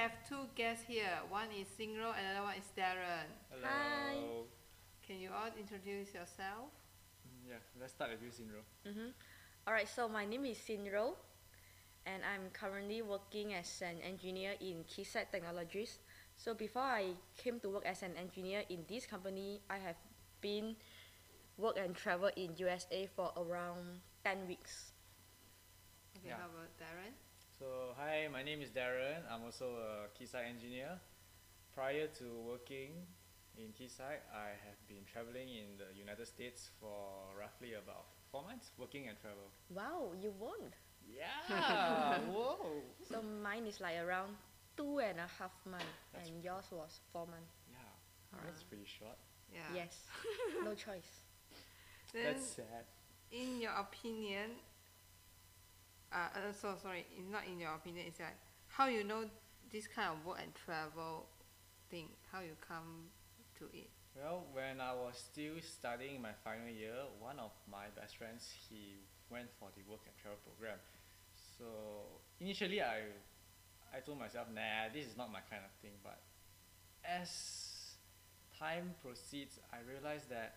have two guests here. One is Singro, and another one is Darren. Hello. Hi. Can you all introduce yourself? Mm, Yeah, let's start with you, Sinro. Mm-hmm. All right, so my name is Sinro, and I'm currently working as an engineer in Keysight Technologies. So before I came to work as an engineer in this company, I have been work and travel in USA for around 10 weeks. Okay, Yeah. how about Darren? So, hi, my name is Darren. I'm also a Keysight engineer. Prior to working in Keysight, I have been traveling in the United States for roughly about four months, working and travel. Wow, you won. Yeah! Whoa! So mine is like around two and a half months, That's and yours was four months. Yeah, that's pretty short. Yeah. Yes, no choice. Then, That's sad. in your opinion, uh, uh, so sorry, in, not in your opinion, it's like how you know this kind of work and travel thing, how you come to it. Well, when I was still studying my final year, one of my best friends he went for the work and travel program. So initially, I I told myself, nah, this is not my kind of thing. But as time proceeds, I realized that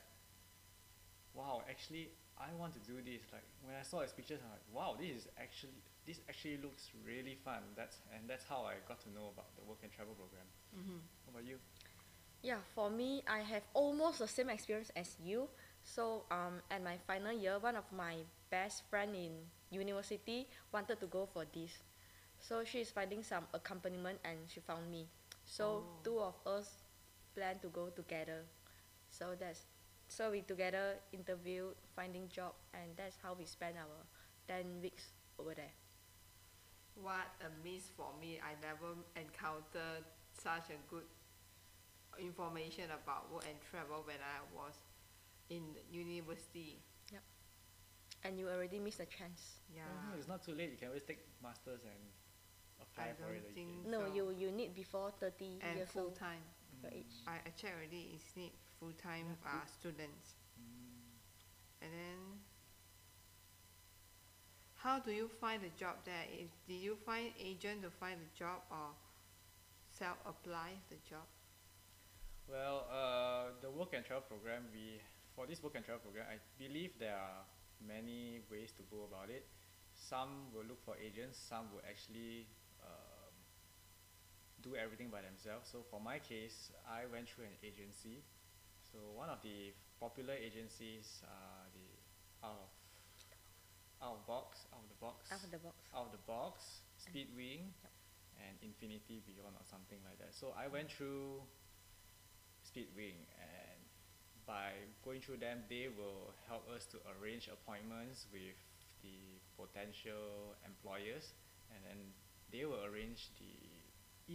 wow, actually, I want to do this. Like when I saw his pictures, I'm like, wow, this is actually this actually looks really fun. That's and that's how I got to know about the work and travel program. Mm-hmm. What about you? Yeah, for me, I have almost the same experience as you. So, um, at my final year, one of my best friend in university wanted to go for this. So she is finding some accompaniment, and she found me. So Oh. two of us plan to go together. So that's so we together interview, finding job, and that's how we spend our ten weeks over there. What a miss for me. I never encountered such a good information about work and travel when I was in university. Yep. And you already missed a chance. Yeah. Oh, it's not too late. You can always take masters and apply I for don't it think again. No, you you need before thirty and years full old time. your Mm. age. I, I checked already. It's need full time Yeah, uh, students. Mm. And then, how do you find the job there? Did you find agent to find the job or self apply the job? Well, uh, the work and travel program, we for this work and travel program, I believe there are many ways to go about it. Some will look for agents. Some will actually um, do everything by themselves. So for my case, I went through an agency. So one of the popular agencies are the out of out of box, out of the box, Out of the box. out of the box, mm. Speedwing, Yep. and Infinity Beyond or something like that. So I went through Speedwing, and by going through them, they will help us to arrange appointments with the potential employers, and then they will arrange the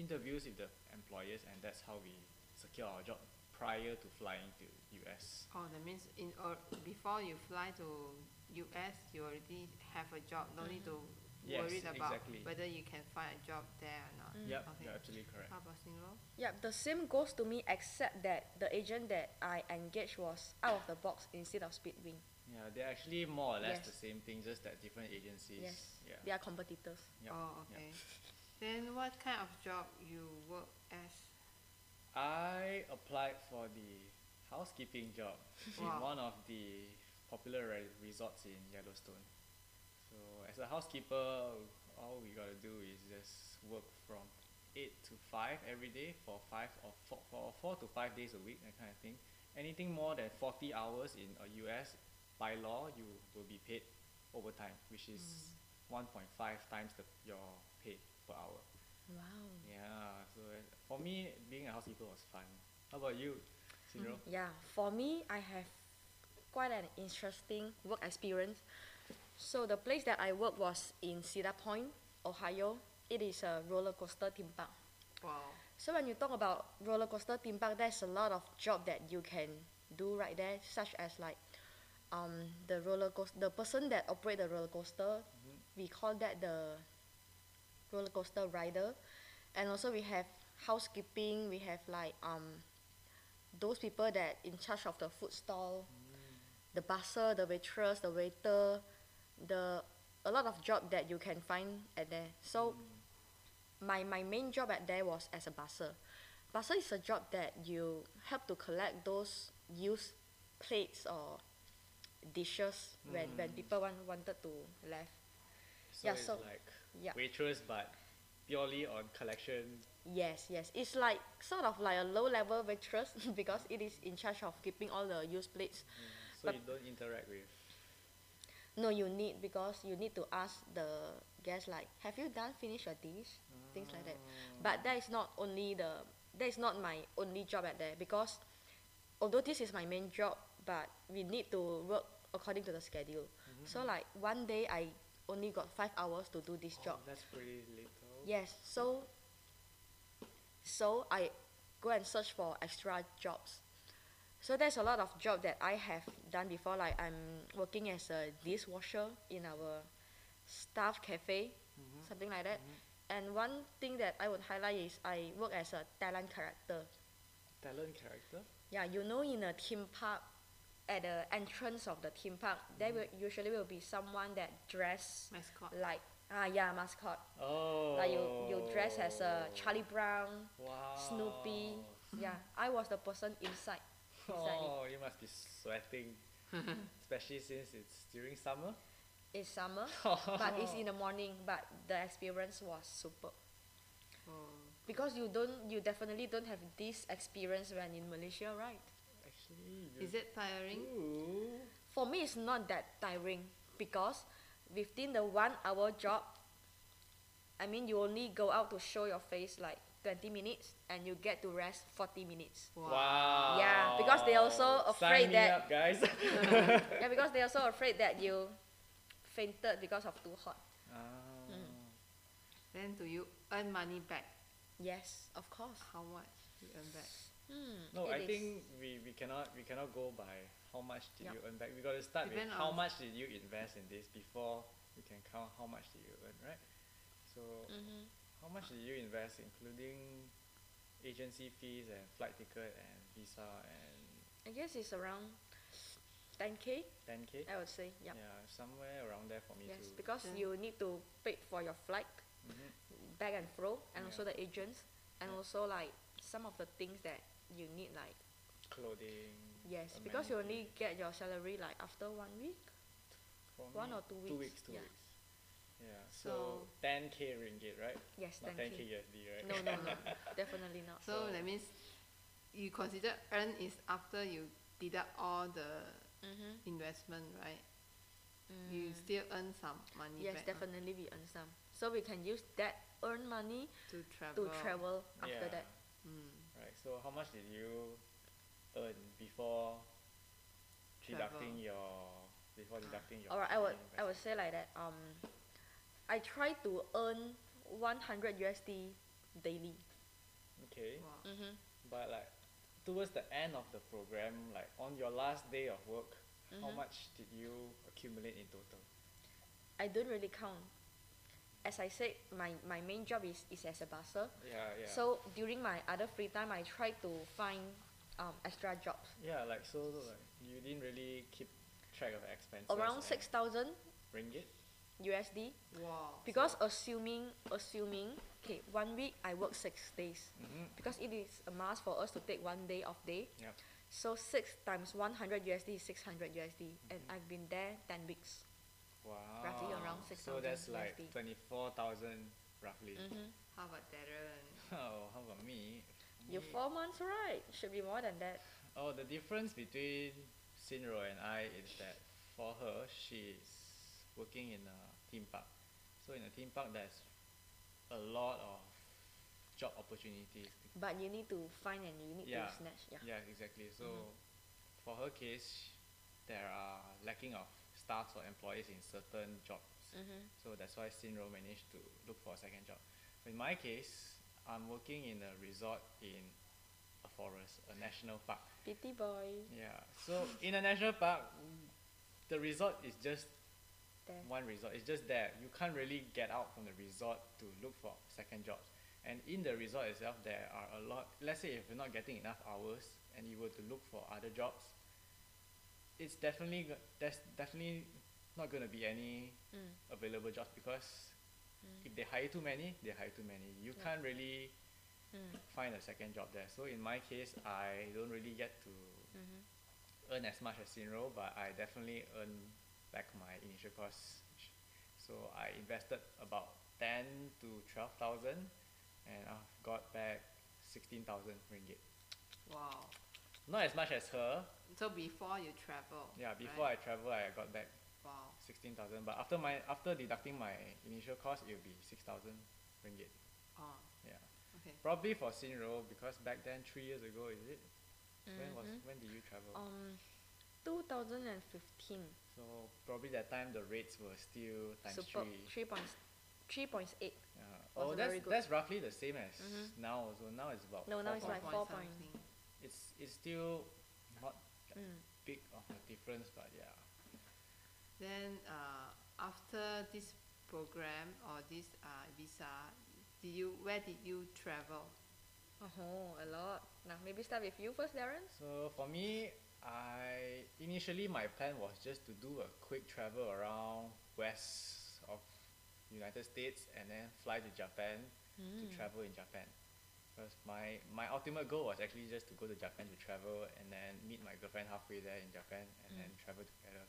interviews with the employers, and that's how we secure our job prior to flying to US. Oh, that means in or before you fly to US, you already have a job. No need to Yes, worry about exactly. whether you can find a job there or not. Mm. Yep, Okay. you're absolutely correct. How about Singro? Yeah, the same goes to me except that the agent that I engaged was out of the box instead of Speedwing. Yeah, they're actually more or less Yes. the same thing, just that different agencies. Yes, Yeah. they are competitors. Yep, Oh, yep. okay. Then what kind of job you work as? I applied for the housekeeping job in Wow. one of the popular re- resorts in Yellowstone. So as a housekeeper, all we gotta do is just work from eight to five every day for five or four, for four to five days a week, that kind of thing. Anything more than forty hours in a US, by law, you will be paid overtime, which is hmm. one point five times the your pay per hour. Wow. Yeah, so for me, being a housekeeper was fun. How about you, Sindro? Yeah, for me, I have quite an interesting work experience. So the place that I worked was in Cedar Point, Ohio. It is a roller coaster theme park. Wow. So when you talk about roller coaster theme park, there's a lot of job that you can do right there, such as like um, the roller coaster, the person that operate the roller coaster, Mhm. we call that the roller coaster rider, and also we have housekeeping. We have like um, those people that in charge of the food stall, the busser, the waitress, the waiter, the a lot of job that you can find at there. So my my main job at there was as a busser. Busser is a job that you help to collect those used plates or dishes when, when Mm. people want, wanted to left. So Yeah, it's so- like Yeah. waitress, but purely on collection. Yes, yes. It's like sort of like a low level waitress because it is in charge of keeping all the used plates. Mm, so But- you don't interact with. No, you need because you need to ask the guest like, have you done finish your dish? Things like that. Ah. But that is not only the that is not my only job at there because although this is my main job, but we need to work according to the schedule. Mm-hmm. So like one day I only got five hours to do this Oh, job. that's pretty little. Yes, so so I go and search for extra jobs. So there's a lot of job that I have done before. Like I'm working as a dishwasher in our staff cafe, Mhm. something like that. Mhm. And one thing that I would highlight is I work as a talent character. Talent character. Yeah, you know, in a theme park, at the entrance of the theme park, there will usually will be someone that dress Mascot. like ah yeah mascot. Oh. Like you you dress as a Charlie Brown, Wow. Snoopy. Yeah, I was the person inside. inside it. Oh, you must be sweating, especially since it's during summer. It's summer, but it's in the morning. But the experience was super Oh. because you don't you definitely don't have this experience when in Malaysia, right? Actually, Is it tiring? Ooh. For me, it's not that tiring because within the one hour job, I mean, you only go out to show your face like 20 minutes and you get to rest 40 minutes. Wow. Yeah, because they also afraid Sign me that- up, guys. yeah, because they're also afraid that you fainted because of too hot. ah. Mm. Then do you earn money back? Yes, of course. How much you earn back? Hmm, No, it I is. think we, we cannot we cannot go by how much did Yup. you earn back. We got to start Depend with how much did you invest in this before we can count how much did you earn, right? So Mhm. how much did you invest, including agency fees and flight ticket and visa and I guess it's around 10k, 10k? I would say. Yeah. Yeah, somewhere around there for me Yes, too. because Then- you need to pay for your flight Mhm. back and fro, and also the agents, and Yeah. also like some of the things that you need, like Clothing. yes, because you only get your salary like after one week. For one me, or two weeks. Two weeks, weeks, two yeah. weeks. Yeah. So So- 10k ringgit, right? Yes, Not 10k. 10k USD, right? No, no, no, definitely not. So So- that means you consider earn is after you deduct all the Mm-hmm. investment, right? You still earn some money yes, back huh, definitely we earn some, so we can use that earn money to travel. to travel after Yeah. that. Mm. Right. So how much did you earn before deducting Travel. your before deducting your? Alright, I would I would say like that. Um, I try to earn 100 USD daily. Okay. Wow. Mm-hmm. But like towards the end of the program, like on your last day of work, how Mhm. much did you accumulate in total? I don't really count. As I said, my, my main job is, is as a busser. Yeah, yeah. So during my other free time, I try to find um, extra jobs. yeah, like so like you didn't really keep track of expenses. Around 6,000 ringgit. USD. Wow. Because assuming, assuming, okay, one week I work six days. Mm-hmm. Because it is a must for us to take one day off day. Yep. So 6 times 100 USD is 600 USD. And Mhm. I've been there 10 weeks. Wow. Roughly around So 6,000 that's like USD. twenty-four thousand roughly. Mm-hmm. How about Darren? Oh, how about me? You Me- four months, right? Should be more than that. Oh, the difference between Sinro and I is that for her, she's working in a theme park. So in a theme park, there's a lot of job opportunities. But you need to find and you need Yeah. to snatch. Yeah. Yeah, exactly. So Mhm. for her case, there are lacking of staff or employees in certain jobs. Mm-hmm. So that's why Sinro managed to look for a second job. In my case, I'm working in a resort in a forest, a national park. Pity boy. Yeah. So in a national park, the resort is just There. one resort. It's just there. You can't really get out from the resort to look for second jobs. And in the resort itself, there are a lot. Let's say if you're not getting enough hours and you were to look for other jobs, it's definitely go- there's definitely not going to be any Mm. available jobs because Mm. if they hire too many, they hire too many. You Yeah. can't really Mm. find a second job there. So in my case, I don't really get to Mhm. earn as much as Sinro, but I definitely earn back my initial cost. So I invested about ten to twelve thousand, and I've got back sixteen thousand ringgit. Wow. Not as much as her. So before you travel. Yeah, before right? I travel, I got back Wow. sixteen thousand. But after my after deducting my initial cost, it will be six thousand ringgit. Oh, Yeah, okay. probably for Sinro because back then three years ago, is it? When was Mhm. when did you travel? Um, 2015. So probably that time the rates were still times Super three. three points, three point eight. Yeah. Oh, that's that's roughly the same as Mhm. now. so now it's about. No, now four it's point- like Four four point point. something. It's it's still not that Mm. big of a difference, but yeah. Then uh, after this program or this uh, visa, did you where did you travel? Oh, a lot. Now maybe start with you first, Darren. So for me, I initially my plan was just to do a quick travel around west of United States and then fly to Japan to Mm. travel in Japan. Because my my ultimate goal was actually just to go to Japan to travel and then meet my girlfriend halfway there in Japan and then mm. travel together.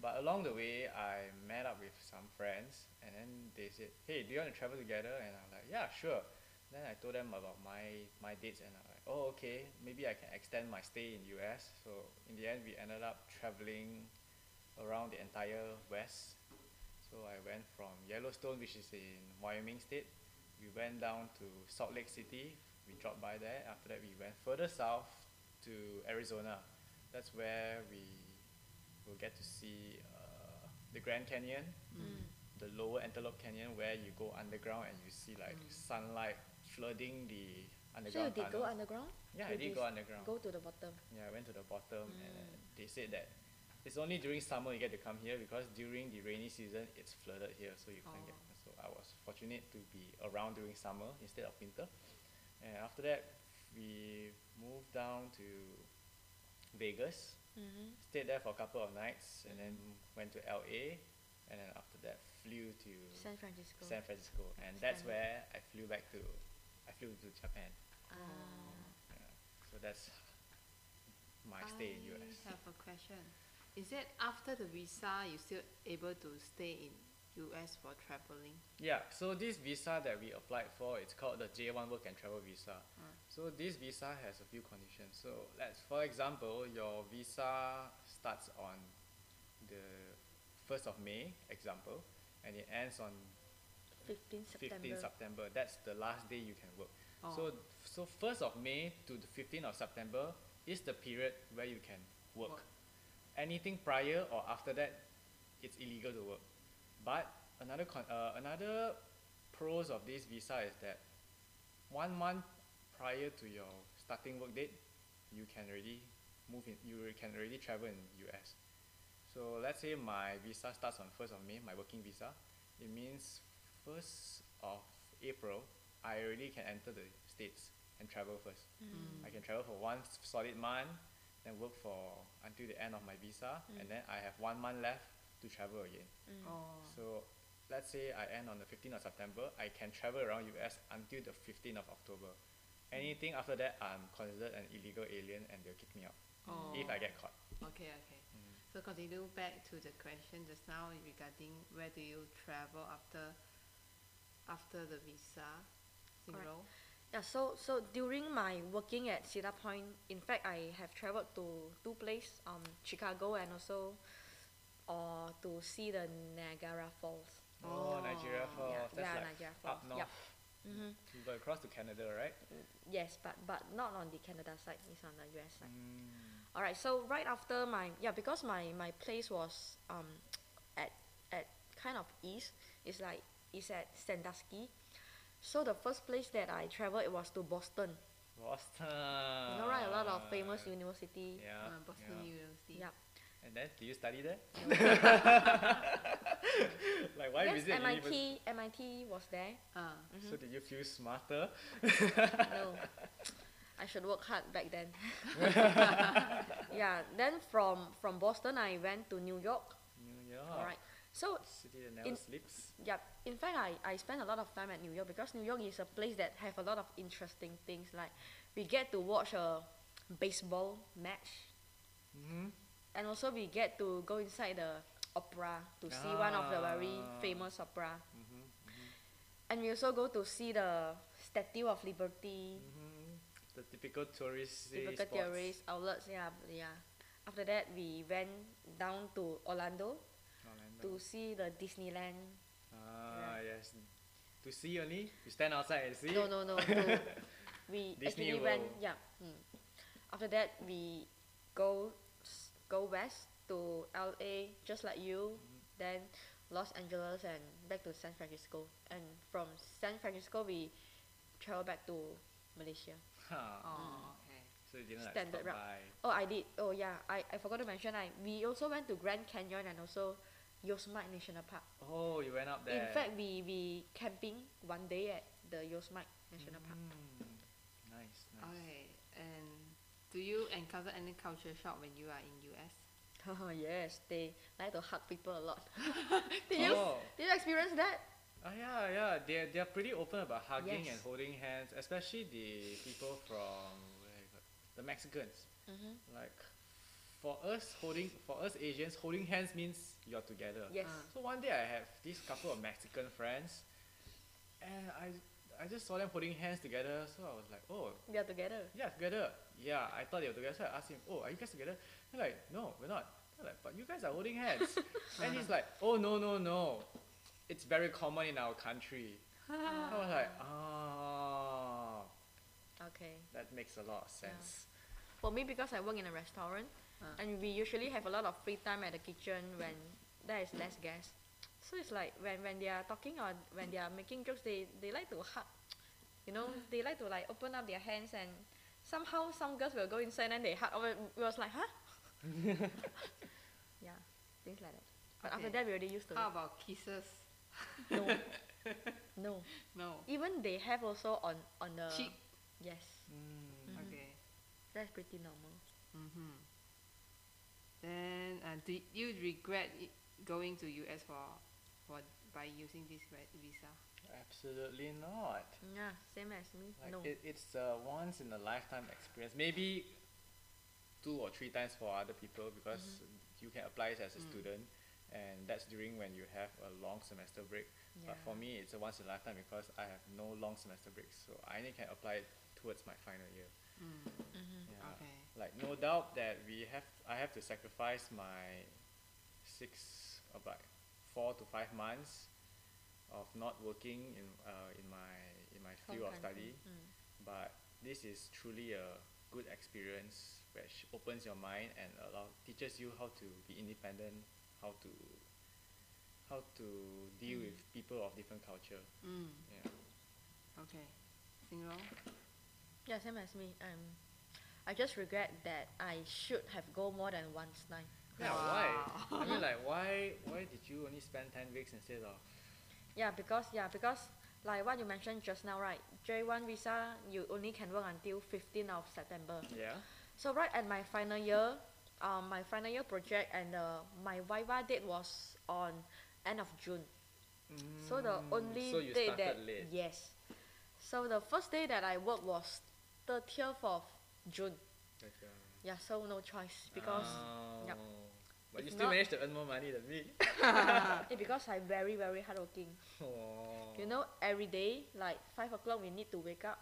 But along the way, I met up with some friends and then they said, "Hey, do you want to travel together?" And I'm like, "Yeah, sure." Then I told them about my my dates and I'm like, "Oh, okay, maybe I can extend my stay in US." So in the end, we ended up traveling around the entire west. So I went from Yellowstone, which is in Wyoming State. We went down to Salt Lake City. We dropped by there. After that, we went further south to Arizona. That's where we will get to see uh, the Grand Canyon, Mm. the lower Antelope Canyon, where you go underground and you see like Mm. sunlight flooding the underground. So you did go underground? Yeah, I You did did go underground. Go to the bottom. Yeah, I went to the bottom and Mm. they said that it's only during summer you get to come here because during the rainy season it's flooded here, so you can't get. I was fortunate to be around during summer instead of winter. And after that, we moved down to Vegas, Mm-hmm. stayed there for a couple of nights, and then went to LA, and then after that flew to San Francisco. San Francisco, and that's where I flew back to. I flew to Japan. Ah. Yeah. So that's my stay in US. I have a question. Is it after the visa you still able to stay in US for traveling? Yeah, so this visa that we applied for, it's called the J1 Work and Travel Visa. Mm. So this visa has a few conditions. So let's, for example, your visa starts on the 1st of May, example, and it ends on 15 September. 15 September. That's the last day you can work. Oh. So, so 1st of May to the 15th of September is the period where you can work. Work. Anything prior or after that, it's illegal to work. But another con- uh, another pros of this visa is that one month prior to your starting work date, you can already move in. You can already travel in US. So let's say my visa starts on 1st of May, my working visa. It means 1st of April, I already can enter the States and travel first. Mm. I can travel for one solid month, then work for until the end of my visa, and then I have one month left to travel again. Mm. Oh. So let's say I end on the 15th of September, I can travel around US until the 15th of October. Anything after that, I'm considered an illegal alien and they'll kick me out oh. if I get caught. Okay, okay. Mm. So continue back to the question just now regarding where do you travel after after the visa? Correct. Zero. Yeah, so so during my working at Cedar Point, in fact, I have traveled to two places, um, Chicago and also, uh, to see the Niagara Falls. Oh, Nigeria Oh. Falls. yeah, That's yeah, like Niagara Falls. up north. Yep. Mm-hmm. You got across to Canada, right? Yes, but but not on the Canada side. It's on the US side. Mm. All right. So right after my yeah, because my my place was um, at at kind of east. It's like it's at Sandusky. So the first place that I traveled it was to Boston. Boston. you know, right? A lot of famous university. Yeah. Uh, Boston yeah. University. Yeah. And then, do you study there? Like, why yes, visit university? MIT MIT was there. Ah. Mhm. So did you feel smarter? no. I should work hard back then. yeah. Then from from Boston I went to New York. New York. Alright. So City that never In- sleeps. yeah, in fact I, I spend a lot of time at New York because New York is a place that have a lot of interesting things like we get to watch a baseball match Mm-hmm. And also we get to go inside the opera to see one of the very Ah. famous opera. Mm-hmm. And we also go to see the Statue of Liberty, Mm-hmm. The typical tourist typical spots. tourist outlets. Yeah, yeah. After that, we went down to Orlando Orlando. to see the Disneyland. Ah, yes. To see only? You stand outside and see? No, no, no. we Disney actually went. Yeah. mm. After that, we go go west to LA, just like you. Mm-hmm. Then Los Angeles and back to San Francisco. And from San Francisco, we travel back to Malaysia. Huh. Oh, okay. So you didn't like Standard stop route. by. Oh, I did. Oh, yeah. I, I forgot to mention. I we also went to Grand Canyon and also Yosemite National Park. Oh, you went up there. In fact, we we camping one day at the Yosemite National Park. Mm. Nice, nice. Okay. And do you encounter any culture shock when you are in US? Oh yes, they like to hug people a lot. did you Oh. did you experience that? Ah, yeah, yeah. They're, they're pretty open about hugging Yes. and holding hands, especially the people from where you got- the Mexicans. Mm-hmm. Like, for us holding, for us Asians, holding hands means you're together. Yes. Ah. So one day I have this couple of Mexican friends, and I, I just saw them holding hands together. So I was like, oh, We are together. yeah, together. Yeah, I thought they were together. So I asked him, oh, are you guys together? They're like, no, we're not. They're like, but you guys are holding hands. and he's like, oh, no, no, no. It's very common in our country. I was like, ah, Okay. that makes a lot of sense. For me, because I work in a restaurant, Ah. and we usually have a lot of free time at the kitchen when there is less guests. So it's like when, when they are talking or when they are making jokes, they, they like to hug. You know, they like to like open up their hands and somehow some girls will go inside and they hug. Over. We was like, huh? yeah, things like that. But after that, we already used to How it. about kisses? No. no. No. Even they have also on, on the. Cheek. Yes. Mm. Mhm. Okay. That's pretty normal. Mm-hmm. Then, uh, did you regret going to US for, for by using this visa? Absolutely not. Yeah, same as me. Like no. it, it's a once in a lifetime experience. Maybe two or three times for other people because Mm-hmm. you can apply it as a Mm. student, and that's during when you have a long semester break. But for me, it's a once in a lifetime because I have no long semester breaks, so I only can apply it towards my final year. Mm. Mhm. Yeah. Okay. Like no doubt that we have, I have to sacrifice my six about four to five months of not working in uh, in my in my field of study Mm. but this is truly a good experience which opens your mind and allow teaches you how to be independent how to how to deal Mm. with people of different culture Mm. yeah Okay. Single? Yeah, same as me. Um, I just regret that I should have go more than once time. Yeah why I mean like why why did you only spend 10 weeks instead of Yeah, because yeah, because like what you mentioned just now, right? J1 visa you only can work until 15th of September. yeah So right at my final year, um, my final year project and uh, my Viva date was on end of June. So the Mm, only so you day that late yes, so the first day that I worked was 30th of June. Uh, Yeah, so no choice because oh. But you still not- managed to earn more money than me eh, because I'm very very hardworking. oh. You know, every day like five o'clock we need to wake up,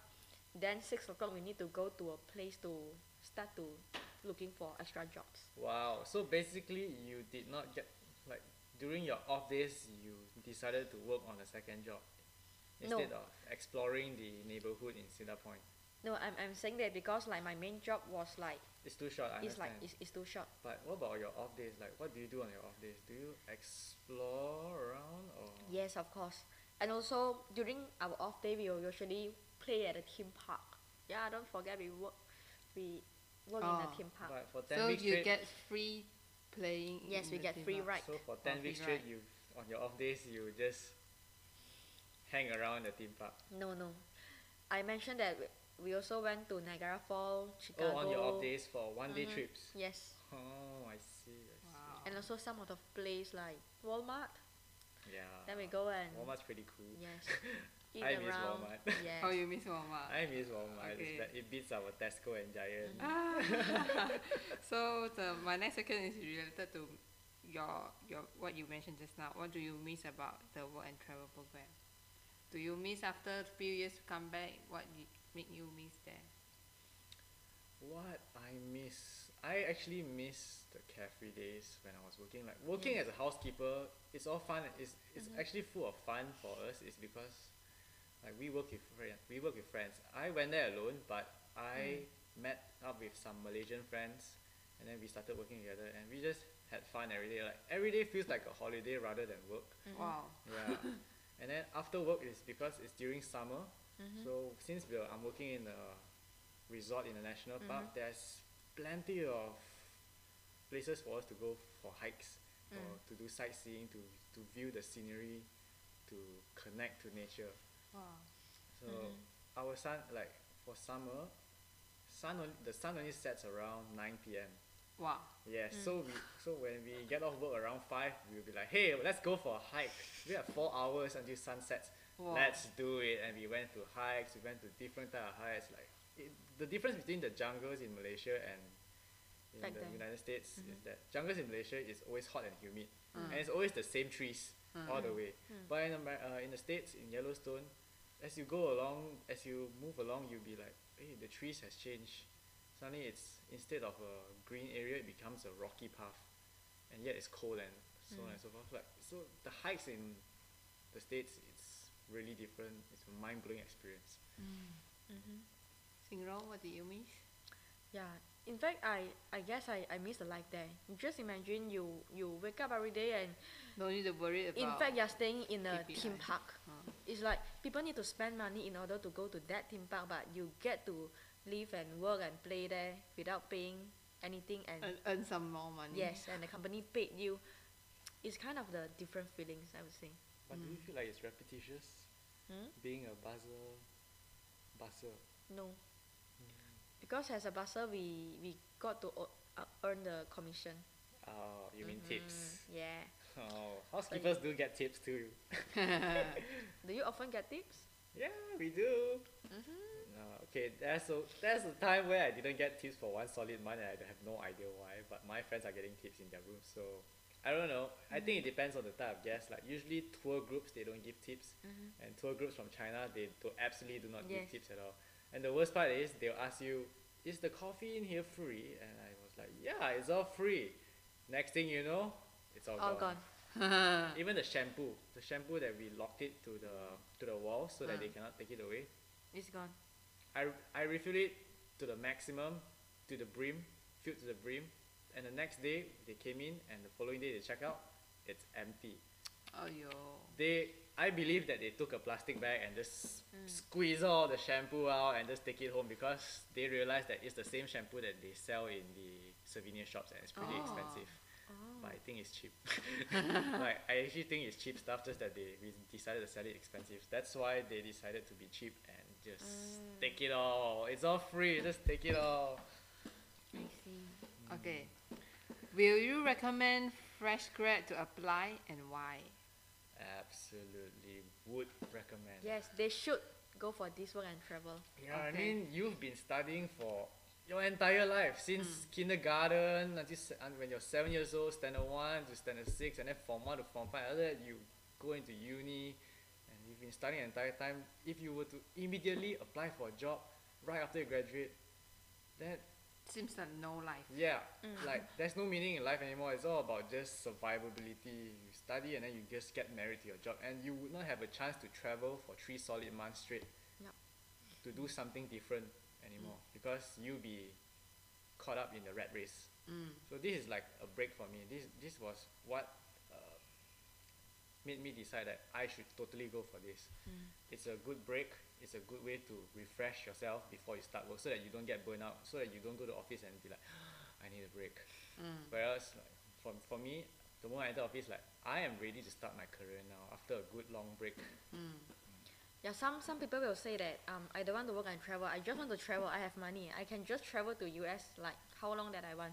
then six o'clock we need to go to a place to start to looking for extra jobs. Wow. So basically, you did not get like during your off days, you decided to work on a second job No. instead of exploring the neighborhood in Cedar Point. No, I'm, I'm saying that because like my main job was like It's too short. I it's like it's, it's too short. but what about your off days? Like, what do you do on your off days? Do you explore around or? Yes, of course. And also during our off day, we will usually play at a theme park. Yeah, don't forget we work, we work in Oh. a theme park. But for ten So weeks you straight. get free playing. Yes, in we the get theme free park. ride. so for ten Oh, weeks straight, ride. you on your off days you just hang around the theme park. No, no. I mentioned that we- we also went to Niagara Falls, Chicago. Oh, on your off days for one day Mhm. trips. Yes. Oh, I see. I see. Wow. and also some of the place like Walmart. Yeah. Then we go and Walmart's pretty cool. yes, eat I miss around. Walmart. Yes. Oh, you miss Walmart. I miss Walmart. Okay. It's it beats our Tesco and Giant. Ah. so the my next question is related to your your what you mentioned just now. What do you miss about the work and travel program? Do you miss after a few years to come back? What y- make you miss there? What I miss, I actually miss the carefree days when I was working. Like working as a housekeeper, it's all fun. It's it's Mhm. actually full of fun for us. It's because like we work with friends. We work with friends. I went there alone, but I met up with some Malaysian friends, and then we started working together, and we just had fun every day. Like every day feels like a holiday rather than work. Mhm. Wow. Yeah. and then after work is because it's during summer. Mhm. So since we're, I'm working in a resort in a national park, Mhm. there's plenty of places for us to go for hikes or Mm. to do sightseeing, to, to view the scenery, to connect to nature. Wow. So Mhm. our sun, like for summer, sun only, the sun only sets around 9 p.m. Wow. Yeah, Mm. so we so when we get off work around five, we'll be like, hey, let's go for a hike. We have four hours until sunsets. Wow. Let's do it. And we went to hikes. We went to different type of hikes. Like it, the difference between the jungles in Malaysia and in Back the then. United States is Mhm. that jungles in Malaysia is always hot and humid, Mm. and it's always the same trees all the Mm. way. Mm. But in, uh, in the states, in Yellowstone, as you go along, as you move along, you'll be like, hey, the trees has changed. Suddenly, it's instead of a green area, it becomes a rocky path, and yet it's cold and so on Mm. and so forth. Like so, the hikes in the states, it's really different. It's a mind blowing experience. Mhm. Singrong, what do you miss? Yeah. In fact, I, I guess I, I miss the life there. Just imagine you, you wake up every day and No need to worry about. in fact you're staying in a KPI. theme park. Uh, It's like people need to spend money in order to go to that theme park, but you get to live and work and play there without paying anything and earn, earn some more money. yes, and the company paid you. It's kind of the different feelings I would say. But do you Mm. feel like it's repetitious Hmm? being a busser? Busser. No. Because as a busser we, we got to o- uh, earn the commission. Oh, you mean Mhm, tips? Yeah. Oh, housekeepers do get tips too. Do you often get tips? Yeah, we do. Mm-hmm. No, okay, there's a there's a time where I didn't get tips for one solid month and I have no idea why, but my friends are getting tips in their room, so I don't know. I think it depends on the type of guest. Like usually tour groups they don't give tips, Mm-hmm. and tour groups from China they do absolutely do not Yes. give tips at all. And the worst part is they'll ask you, "Is the coffee in here free?" And I was like, "Yeah, it's all free." Next thing you know, it's all, All gone. gone. Even the shampoo, the shampoo that we locked it to the to the wall so that they Mm. cannot take it away. It's gone. I, I refill it to the maximum, to the brim, filled to the brim, and the next day they came in, and the following day they check out, it's empty. Oh yo. They, I believe that they took a plastic bag and just Mm. squeeze all the shampoo out and just take it home because they realized that it's the same shampoo that they sell in the souvenir shops and it's pretty Oh. expensive. Oh. But I think it's cheap. like I actually think it's cheap stuff, just that they we decided to sell it expensive. That's why they decided to be cheap and just Mm. take it all. It's all free. Just take it all. I see. Okay. Will you recommend fresh grad to apply and why? Absolutely would recommend. Yes, they should go for this work and travel. Yeah, I mean you've been studying for your entire life since mm. kindergarten until when you're seven years old, standard one to standard six, and then form one to form five. After that, you go into uni, and you've been studying the entire time. If you were to immediately apply for a job right after you graduate, that Seems like no life. yeah, Mm. like there's no meaning in life anymore. It's all about just survivability. You study and then you just get married to your job, and you would not have a chance to travel for three solid months straight. Yup. To do something different anymore because you'll be caught up in the rat race. Mm. So this is like a break for me. This this was what made me decide that I should totally go for this. Mm. It's a good break. It's a good way to refresh yourself before you start work, so that you don't get burnt out, so that you don't go to office and be like, I need a break. Mm. Whereas like, for, for me, the moment I enter office, like I am ready to start my career now after a good long break. Mm. Yeah, some some people will say that um I don't want to work and travel. I just want to travel. I have money. I can just travel to US like how long that I want.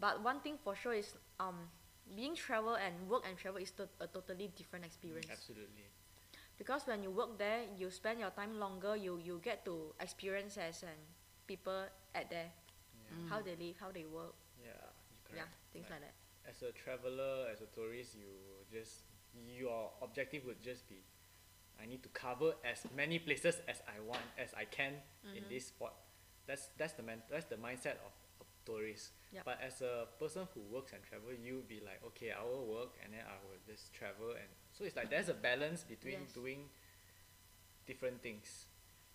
But one thing for sure is um being travel and work and travel is to- a totally different experience. Absolutely. Because when you work there, you spend your time longer. You you get to experience as and people at there, Yeah. how they live, how they work, Yeah. yeah, correct. things like that. As a traveler, as a tourist, you just your objective would just be, I need to cover as many places as I want, as I can in Mhm. this spot. That's that's the man, that's the mindset of tourist. But as a person who works and travel, you'll be like, okay, I will work and then I will just travel, and so it's like there's a balance between Yes. doing different things.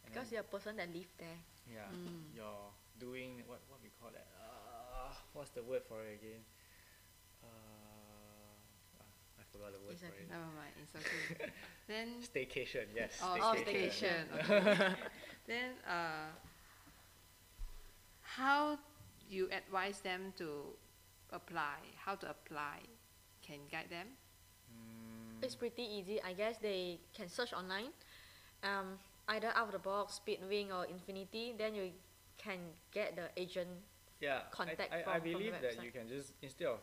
And Because you're a person that live there. yeah, Mm. you're doing what what we call that. Uh, what's the word for it again? Uh, I forgot the word It's for okay. it. Never mind, it's okay. then Staycation, yes. oh, Oh, staycation. Okay. then uh, how you advise them to apply? How to apply? Can guide them? Mm, It's pretty easy. I guess they can search online, um, either out of the box, Speedwing or Infinity. Then you can get the agent. yeah, contact I, I, from- I from the believe that website. you can just instead of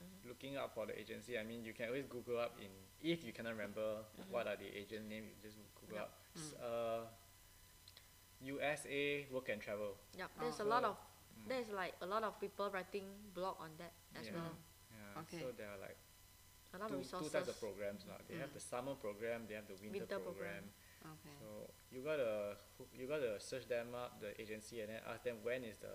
Mhm. looking up for the agency, I mean, you can always Google up in if you cannot remember Mhm. what are the agent name, you just Google Yup. up. S- Uh, USA Work and Travel. Yeah, There's Oh. a lot of mm. there's like a lot of people writing blog on that as Yeah. well. Yeah, Okay. so there are like A lot two, of two types of programs now. They have Mm. the summer program, they have the winter, Winter program. program. Okay. So you gotta you gotta search them up, the agency, and then ask them when is the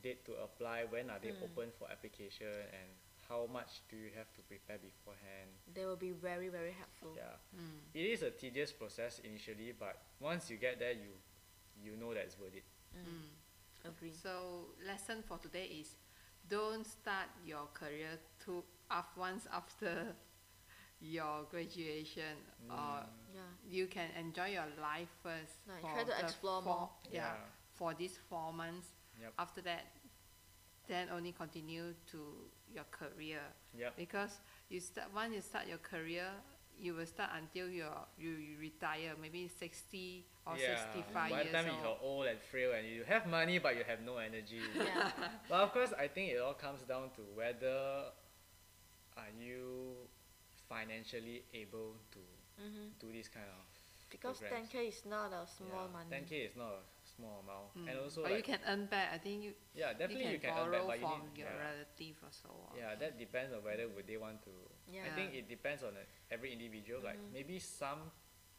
date to apply, when are they Mm. open for application, and how much do you have to prepare beforehand. They will be very very helpful. Yeah, Mm. it is a tedious process initially, but once you get there, you you know that it's worth it. Mm. Agree. So lesson for today is don't start your career too af- once after your graduation or Mm, Yeah. you can enjoy your life first. Like, try to explore four- more. Yeah, for these four months. Yep. After that, then only continue to your career Yep. because you start once you start your career, you will start until you're, you, you retire, maybe sixty or yeah. sixty-five By the years time old. you're old and frail and you have money but you have no energy. yeah. But of course, I think it all comes down to whether are you financially able to hmm do this kind of Because programs. 10k is not a small yeah, money. 10k is not a small amount, Mm. and also but like you can earn back. I think you, yeah, definitely you you can, can, earn back, but you from need your yeah, relative or so on. yeah, that depends on whether would they want to. Yeah. I think it depends on uh, every individual. Like Mhm. maybe some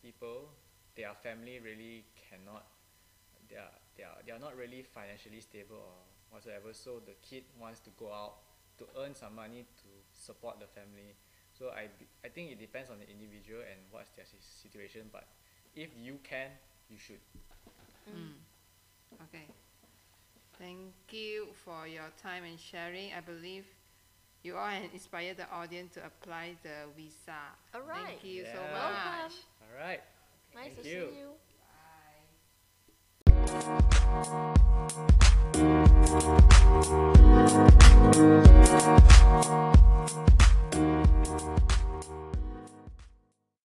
people, their family really cannot. They are they are they are not really financially stable or whatsoever. So the kid wants to go out to earn some money to support the family. So I I think it depends on the individual and what's their situation. But if you can, you should. Mm. Okay. Thank you for your time and sharing. I believe you all inspired the audience to apply the visa. All right. Thank you yeah. so much. Welcome. All right. Nice Thank to you. see you. Bye.